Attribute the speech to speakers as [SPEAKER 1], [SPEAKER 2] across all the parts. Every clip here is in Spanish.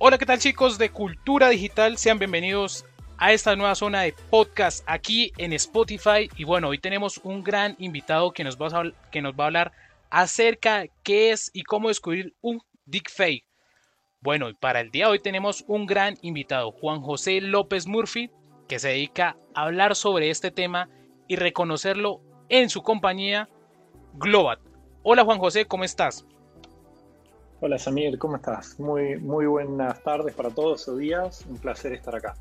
[SPEAKER 1] Hola, ¿qué tal chicos de Cultura Digital? Sean bienvenidos a esta nueva zona de podcast aquí en Spotify. Y bueno, hoy tenemos un gran invitado que nos va a, que nos va a hablar acerca de qué es y cómo descubrir un deepfake. Bueno, y para el día de hoy tenemos un gran invitado, Juan José López Murphy, que se dedica a hablar sobre este tema y reconocerlo en su compañía Globat. Hola Juan José, ¿cómo estás?
[SPEAKER 2] Hola Samir, ¿cómo estás? Muy, muy buenas tardes para todos o días, un placer estar acá.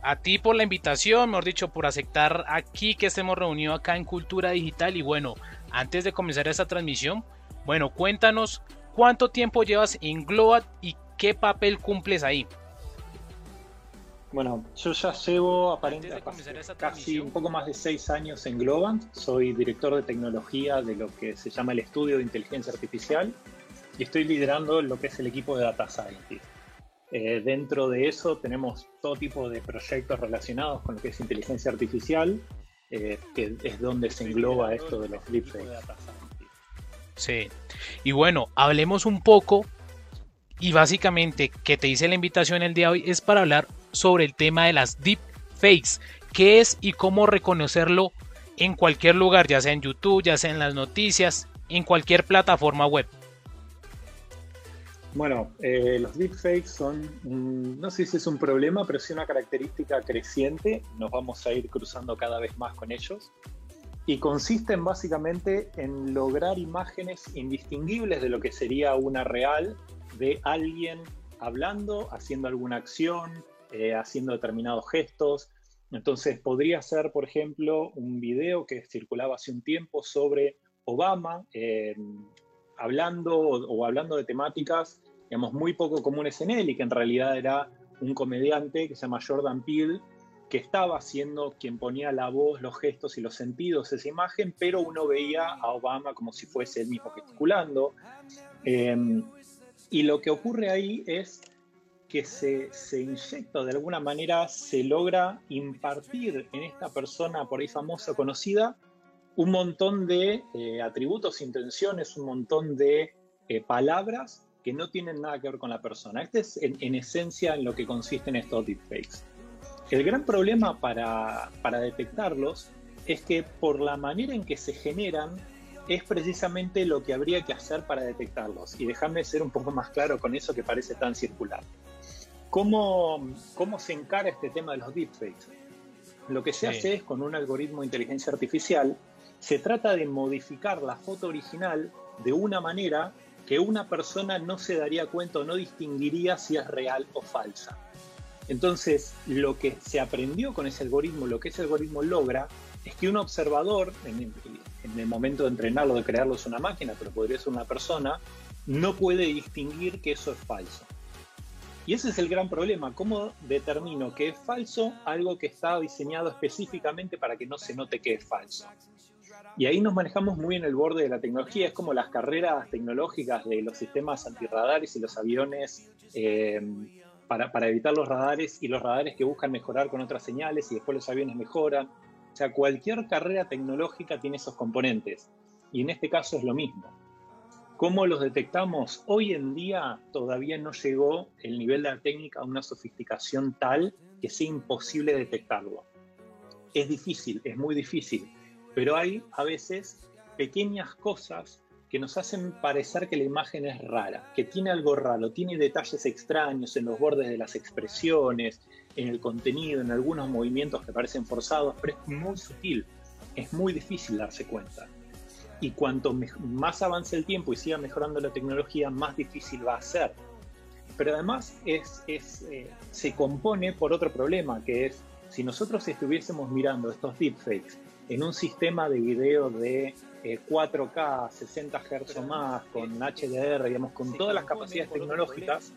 [SPEAKER 1] A ti por la invitación, mejor dicho, por aceptar aquí que estemos reunidos acá en Cultura Digital y bueno, antes de comenzar esta transmisión, bueno, cuéntanos cuánto tiempo llevas en Globat y qué papel cumples ahí.
[SPEAKER 2] Bueno, yo ya llevo aparentemente casi un poco más de seis años en Globant. Soy director de tecnología de lo que se llama el estudio de inteligencia artificial y estoy liderando lo que es el equipo de Data Scientist. Eh, dentro de eso tenemos todo tipo de proyectos relacionados con lo que es inteligencia artificial, eh, que es donde se engloba esto de los deepfakes.
[SPEAKER 1] Sí, y bueno, hablemos un poco y básicamente que te hice la invitación el día de hoy es para hablar sobre el tema de las deepfakes, qué es y cómo reconocerlo en cualquier lugar, ya sea en YouTube, ya sea en las noticias, en cualquier plataforma web.
[SPEAKER 2] Bueno, eh, los deepfakes son, no sé si es un problema, pero sí una característica creciente. Nos vamos a ir cruzando cada vez más con ellos. Y consisten básicamente en lograr imágenes indistinguibles de lo que sería una real de alguien hablando, haciendo alguna acción, eh, haciendo determinados gestos. Entonces podría ser, por ejemplo, un video que circulaba hace un tiempo sobre Obama, eh, hablando o, hablando de temáticas, digamos, muy poco comunes en él y que en realidad era un comediante que se llama Jordan Peele, que estaba siendo quien ponía la voz, los gestos y los sentidos esa imagen, pero uno veía a Obama como si fuese él mismo gesticulando. Em, y lo que ocurre ahí es que se, se, inyecta de alguna manera, se logra impartir en esta persona por ahí famosa, conocida, un montón de eh, atributos, intenciones, un montón de eh, palabras que no tienen nada que ver con la persona. Este es en, esencia en lo que consisten estos deepfakes. El gran problema para, para detectarlos es que por la manera en que se generan es precisamente lo que habría que hacer para detectarlos. Y déjame ser un poco más claro con eso que parece tan circular. ¿Cómo, cómo se encara este tema de los deepfakes? Lo que se hace es con un algoritmo de inteligencia artificial se trata de modificar la foto original de una manera que una persona no se daría cuenta o no distinguiría si es real o falsa. Entonces, lo que se aprendió con ese algoritmo, lo que ese algoritmo logra, es que un observador, en el, momento de entrenarlo, de crearlo es una máquina, pero podría ser una persona, no puede distinguir que eso es falso. Y ese es el gran problema, ¿cómo determino que es falso algo que está diseñado específicamente para que no se note que es falso? Y ahí nos manejamos muy en el borde de la tecnología, es como las carreras tecnológicas de los sistemas antirradares y los aviones eh, para, para, evitar los radares y los radares que buscan mejorar con otras señales y después los aviones mejoran. O sea, cualquier carrera tecnológica tiene esos componentes y en este caso es lo mismo. ¿Cómo los detectamos? Hoy en día todavía no llegó el nivel de la técnica a una sofisticación tal que sea imposible detectarlo. Es difícil, es muy difícil pero hay a veces pequeñas cosas que nos hacen parecer que la imagen es rara, que tiene algo raro, tiene detalles extraños en los bordes de las expresiones, en el contenido, en algunos movimientos que parecen forzados, pero es muy sutil, es muy difícil darse cuenta. Y cuanto más avance el tiempo y siga mejorando la tecnología, más difícil va a ser. Pero además es, eh, se compone por otro problema, que es si nosotros estuviésemos mirando estos deepfakes en un sistema de video de 4K, 60 Hz o más, con HDR, digamos, con todas las capacidades tecnológicas,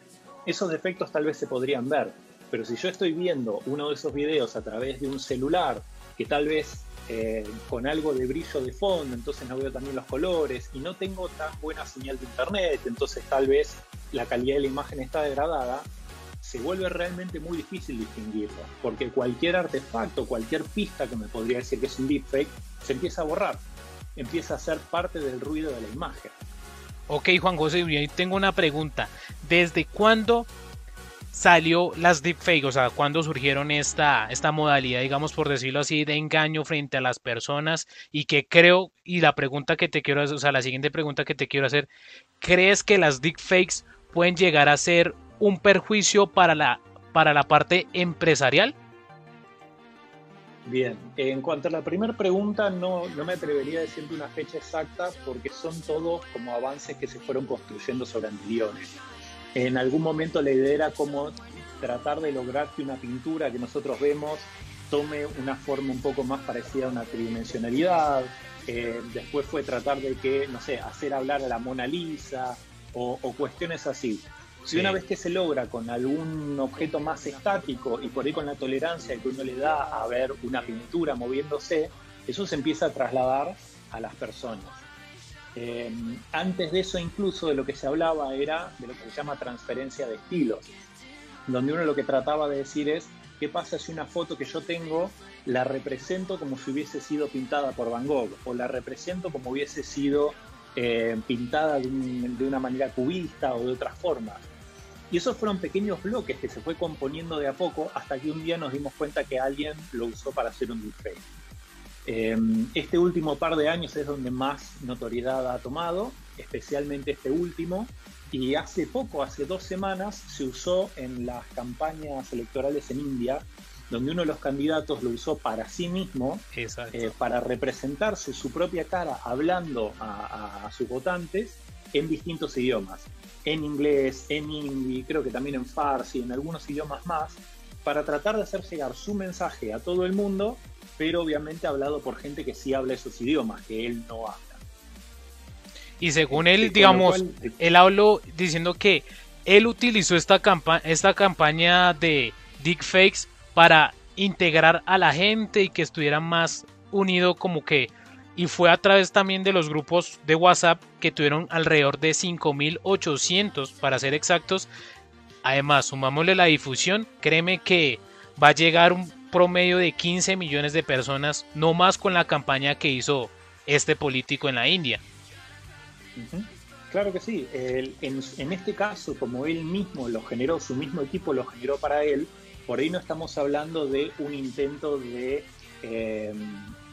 [SPEAKER 2] esos defectos tal vez se podrían ver. Pero si yo estoy viendo uno de esos videos a través de un celular, que tal vez eh, con algo de brillo de fondo, entonces no veo también los colores, y no tengo tan buena señal de internet, entonces tal vez la calidad de la imagen está degradada, se vuelve realmente muy difícil distinguirlo, porque cualquier artefacto, cualquier pista que me podría decir que es un deepfake, se empieza a borrar, empieza a ser parte del ruido de la imagen.
[SPEAKER 1] Ok, Juan José, y tengo una pregunta. ¿Desde cuándo salió las deepfakes, o sea, cuando surgieron esta, esta modalidad, digamos por decirlo así, de engaño frente a las personas y que creo, y la pregunta que te quiero hacer, o sea, la siguiente pregunta que te quiero hacer, ¿crees que las deepfakes pueden llegar a ser un perjuicio para la, para la parte empresarial?
[SPEAKER 2] Bien, en cuanto a la primera pregunta, no, no me atrevería a decirte una fecha exacta porque son todos como avances que se fueron construyendo sobre anteriores. En algún momento la idea era como tratar de lograr que una pintura que nosotros vemos tome una forma un poco más parecida a una tridimensionalidad. Eh, después fue tratar de que, no sé, hacer hablar a la Mona Lisa o, o cuestiones así. Si una vez que se logra con algún objeto más estático y por ahí con la tolerancia que uno le da a ver una pintura moviéndose, eso se empieza a trasladar a las personas. Eh, antes de eso incluso de lo que se hablaba era de lo que se llama transferencia de estilos, donde uno lo que trataba de decir es, ¿qué pasa si una foto que yo tengo la represento como si hubiese sido pintada por Van Gogh o la represento como hubiese sido eh, pintada de, de, una manera cubista o de otras formas? Y esos fueron pequeños bloques que se fue componiendo de a poco hasta que un día nos dimos cuenta que alguien lo usó para hacer un deepfake. Em, este último par de años es donde más notoriedad ha tomado, especialmente este último, y hace poco, hace dos semanas, se usó en las campañas electorales en India, donde uno de los candidatos lo usó para sí mismo, eh, para representarse su propia cara hablando a, a sus votantes en distintos idiomas en inglés, en hindi, creo que también en farsi, en algunos idiomas más, para tratar de hacer llegar su mensaje a todo el mundo, pero obviamente hablado por gente que sí habla esos idiomas, que él no habla.
[SPEAKER 1] Y según él, digamos, él habló diciendo que él utilizó esta, campa esta campaña de Fakes para integrar a la gente y que estuviera más unido como que y fue a través también de los grupos de WhatsApp que tuvieron alrededor de 5800 para ser exactos. Además, sumámosle la difusión, créeme que va a llegar un promedio de 15 millones de personas, no más con la campaña que hizo este político en la India.
[SPEAKER 2] Claro que sí. en, este caso, como él mismo lo generó, su mismo equipo lo generó para él, por ahí no estamos hablando de un intento de eh,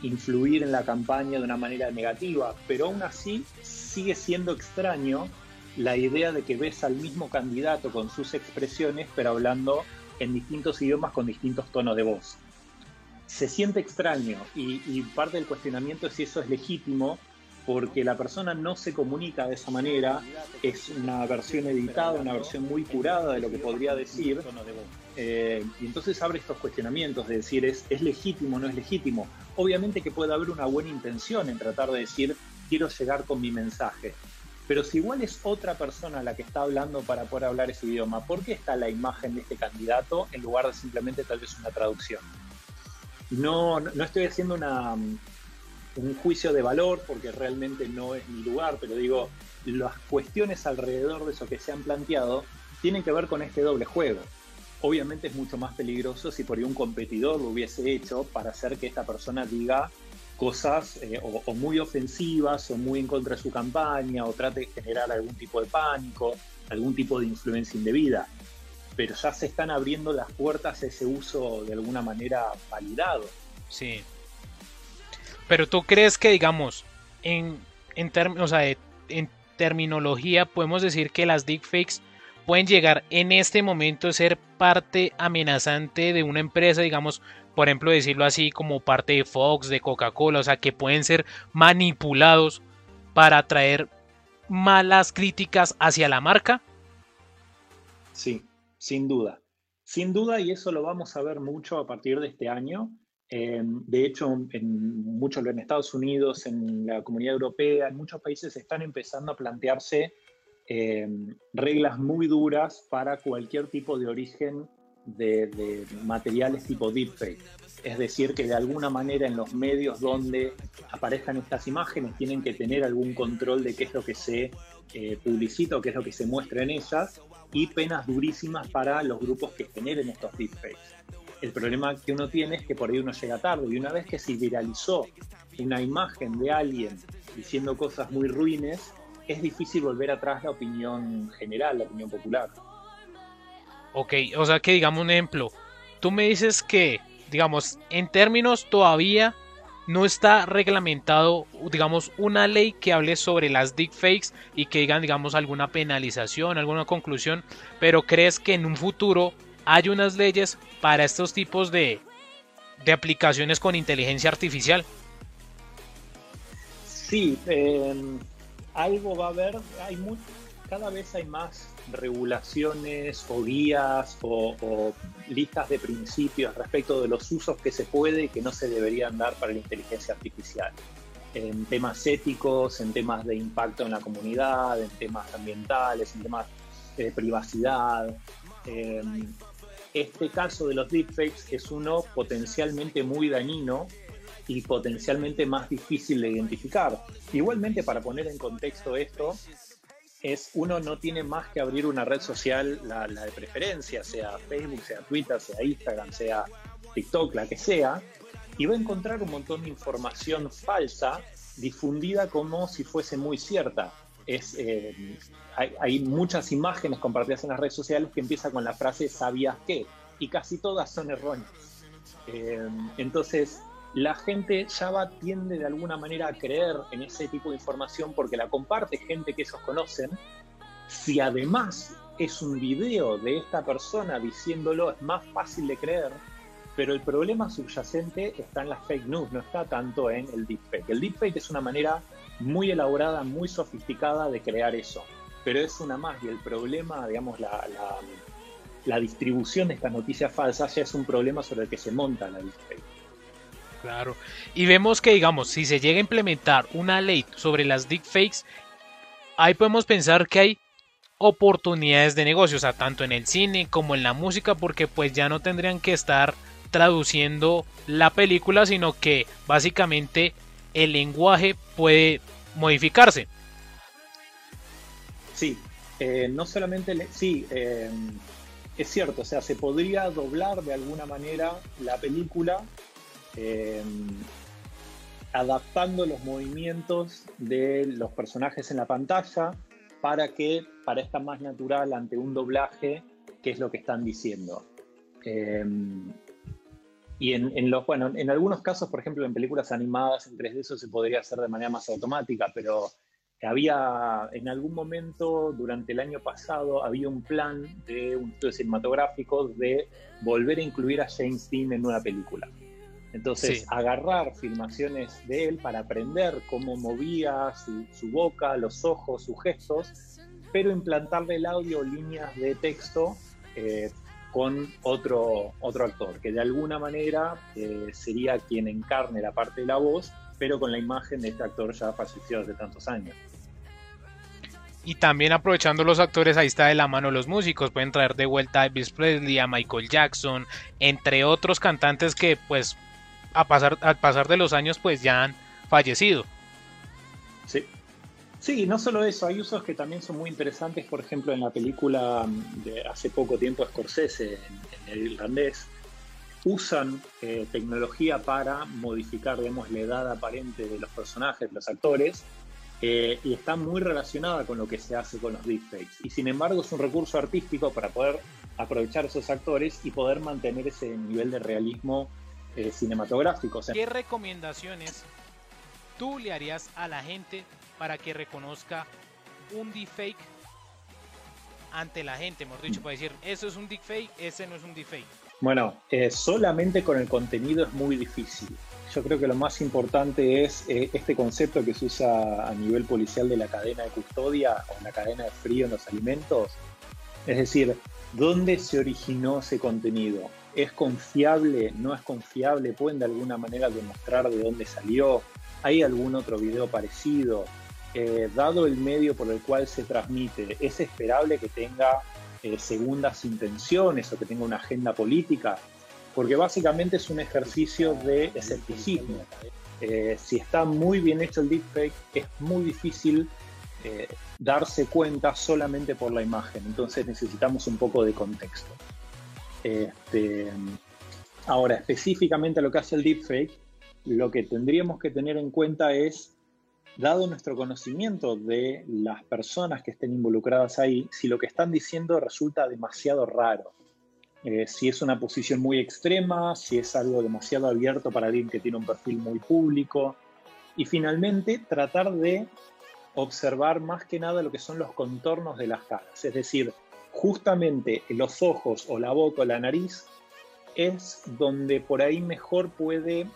[SPEAKER 2] influir en la campaña de una manera negativa, pero aún así sigue siendo extraño la idea de que ves al mismo candidato con sus expresiones, pero hablando en distintos idiomas con distintos tonos de voz. Se siente extraño y, y parte del cuestionamiento es si eso es legítimo porque la persona no se comunica de esa manera, es una versión editada, una versión muy curada de lo que podría decir, eh, y entonces abre estos cuestionamientos de decir, ¿es, ¿es legítimo o no es legítimo? Obviamente que puede haber una buena intención en tratar de decir, quiero llegar con mi mensaje, pero si igual es otra persona la que está hablando para poder hablar ese idioma, ¿por qué está la imagen de este candidato en lugar de simplemente tal vez una traducción? No, no estoy haciendo una, un juicio de valor, porque realmente no es mi lugar, pero digo, las cuestiones alrededor de eso que se han planteado tienen que ver con este doble juego. Obviamente es mucho más peligroso si por ahí un competidor lo hubiese hecho para hacer que esta persona diga cosas eh, o, muy ofensivas o muy en contra de su campaña o trate de generar algún tipo de pánico, algún tipo de influencia indebida. Pero ya se están abriendo las puertas a ese uso de alguna manera validado.
[SPEAKER 1] Sí, pero tú crees que, digamos, en, en, o en terminología podemos decir que las deepfakes pueden llegar en este momento a ser parte amenazante de una empresa, digamos, por ejemplo, decirlo así, como parte de Fox, de Coca-Cola, o sea, que pueden ser manipulados para atraer malas críticas hacia la marca?
[SPEAKER 2] Sí, sin duda. Sin duda, y eso lo vamos a ver mucho a partir de este año, Em, de hecho, en muchos en Estados Unidos, en la comunidad europea, en muchos países están empezando a plantearse em, reglas muy duras para cualquier tipo de origen de, materiales tipo deepfake. Es decir, que de alguna manera en los medios donde aparezcan estas imágenes tienen que tener algún control de qué es lo que se eh, publicita o qué es lo que se muestra en ellas y penas durísimas para los grupos que generen estos deepfakes. El problema que uno tiene es que por ahí uno llega tarde y una vez que se viralizó una imagen de alguien diciendo cosas muy ruines, es difícil volver atrás la opinión general, la opinión popular.
[SPEAKER 1] Ok, o sea que digamos un ejemplo, tú me dices que, digamos, en términos todavía no está reglamentado, digamos, una ley que hable sobre las deepfakes y que digan, digamos, alguna penalización, alguna conclusión, pero crees que en un futuro hay unas leyes para estos tipos de, de aplicaciones con inteligencia artificial?
[SPEAKER 2] Sí, em, algo va a haber, hay cada vez hay más regulaciones o guías o, listas de principios respecto de los usos que se puede y que no se deberían dar para la inteligencia artificial. En temas éticos, en temas de impacto en la comunidad, en temas ambientales, en temas de privacidad. Em, este caso de los deepfakes es uno potencialmente muy dañino y potencialmente más difícil de identificar. Igualmente, para poner en contexto esto, es uno no tiene más que abrir una red social, la, de preferencia, sea Facebook, sea Twitter, sea Instagram, sea TikTok, la que sea, y va a encontrar un montón de información falsa difundida como si fuese muy cierta. Es, eh, hay, muchas imágenes compartidas en las redes sociales que empiezan con la frase ¿sabías qué? Y casi todas son erróneas. Eh, entonces, la gente ya va, tiende de alguna manera a creer en ese tipo de información porque la comparte gente que ellos conocen. Si además es un video de esta persona diciéndolo, es más fácil de creer, pero el problema subyacente está en las fake news, no está tanto en el deepfake. El deepfake es una manera muy elaborada, muy sofisticada de crear eso, pero es una más y el problema, digamos, la, la, la distribución de estas noticias falsas ya es un problema sobre el que se monta la deepfake.
[SPEAKER 1] Claro. Y vemos que, digamos, si se llega a implementar una ley sobre las deepfakes, ahí podemos pensar que hay oportunidades de negocio, o sea, tanto en el cine como en la música, porque pues ya no tendrían que estar traduciendo la película, sino que básicamente el lenguaje puede modificarse.
[SPEAKER 2] Sí, eh, no solamente, sí, eh, es cierto, o sea, se podría doblar de alguna manera la película Em, adaptando los movimientos de los personajes en la pantalla para que parezca más natural ante un doblaje qué es lo que están diciendo. Y en, los, bueno, en algunos casos, por ejemplo, en películas animadas en 3D eso se podría hacer de manera más automática, pero había en algún momento durante el año pasado había un plan de un estudio cinematográfico de volver a incluir a James Dean en una película. Entonces, agarrar filmaciones de él para aprender cómo movía su, boca, los ojos, sus gestos, pero implantarle el audio líneas de texto eh, con otro, otro actor, que de alguna manera eh, sería quien encarne la parte de la voz, pero con la imagen de este actor ya fallecido hace tantos años.
[SPEAKER 1] Y también aprovechando los actores, ahí está de la mano los músicos. Pueden traer de vuelta a Elvis Presley, a Michael Jackson, entre otros cantantes que pues a pasar, al pasar de los años pues ya han fallecido.
[SPEAKER 2] Sí. Sí, no solo eso, hay usos que también son muy interesantes, por ejemplo, en la película de hace poco tiempo Scorsese, en, el irlandés, usan eh, tecnología para modificar, digamos, la edad aparente de los personajes, los actores, eh, y está muy relacionada con lo que se hace con los deepfakes. Y sin embargo es un recurso artístico para poder aprovechar esos actores y poder mantener ese nivel de realismo eh, cinematográficos.
[SPEAKER 1] ¿Qué recomendaciones tú le harías a la gente para que reconozca un deepfake ante la gente? Hemos dicho, para decir, eso es un deepfake, ese no es un deepfake.
[SPEAKER 2] Bueno, eh, solamente con el contenido es muy difícil. Yo creo que lo más importante es eh, este concepto que se usa a nivel policial de la cadena de custodia o la cadena de frío en los alimentos. Es decir, ¿dónde se originó ese contenido? ¿Es confiable? ¿No es confiable? ¿Pueden de alguna manera demostrar de dónde salió? ¿Hay algún otro video parecido? Eh, dado el medio por el cual se transmite, ¿es esperable que tenga eh, segundas intenciones o que tenga una agenda política? Porque básicamente es un ejercicio de escepticismo. Eh, si está muy bien hecho el deepfake, es muy difícil darse cuenta solamente por la imagen. Entonces necesitamos un poco de contexto. Este, ahora, específicamente lo que hace el deepfake, lo que tendríamos que tener en cuenta es, dado nuestro conocimiento de las personas que estén involucradas ahí, si lo que están diciendo resulta demasiado raro. eh, si es una posición muy extrema, si es algo demasiado abierto para alguien que tiene un perfil muy público. Y finalmente, tratar de observar más que nada lo que son los contornos de las caras. Es decir, justamente los ojos o la boca o la nariz es donde por ahí mejor puede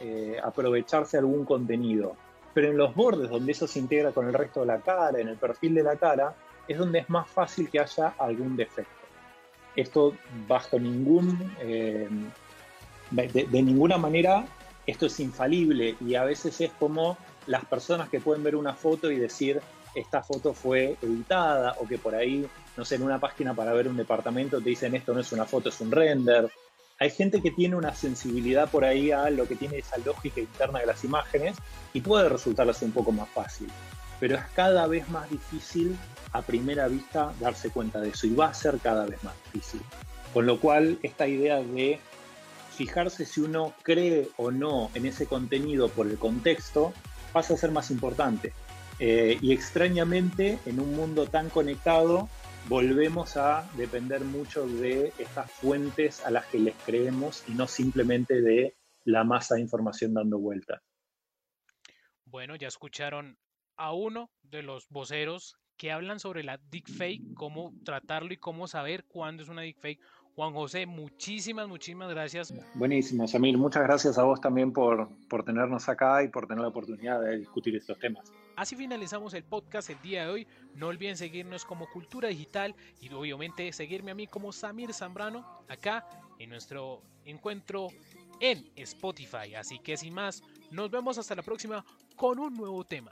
[SPEAKER 2] eh, aprovecharse algún contenido. Pero en los bordes, donde eso se integra con el resto de la cara, en el perfil de la cara, es donde es más fácil que haya algún defecto. Esto bajo ningún, eh, de, ninguna manera, esto es infalible y a veces es como las personas que pueden ver una foto y decir, esta foto fue editada o que por ahí, no sé, en una página para ver un departamento te dicen esto no es una foto, es un render. Hay gente que tiene una sensibilidad por ahí a lo que tiene esa lógica interna de las imágenes y puede resultarles un poco más fácil. Pero es cada vez más difícil a primera vista darse cuenta de eso y va a ser cada vez más difícil. Con lo cual, esta idea de fijarse si uno cree o no en ese contenido por el contexto pasa a ser más importante. Eh, y extrañamente, en un mundo tan conectado, volvemos a depender mucho de estas fuentes a las que les creemos y no simplemente de la masa de información dando vueltas.
[SPEAKER 1] Bueno, ya escucharon a uno de los voceros que hablan sobre la deepfake, cómo tratarlo y cómo saber cuándo es una deepfake. Juan José, muchísimas, muchísimas gracias.
[SPEAKER 2] Buenísimo, Samir. Muchas gracias a vos también por, por tenernos acá y por tener la oportunidad de discutir estos temas.
[SPEAKER 1] Así finalizamos el podcast el día de hoy. No olviden seguirnos como Cultura Digital y obviamente seguirme a mí como Samir Zambrano acá en nuestro encuentro en Spotify. Así que sin más, nos vemos hasta la próxima con un nuevo tema.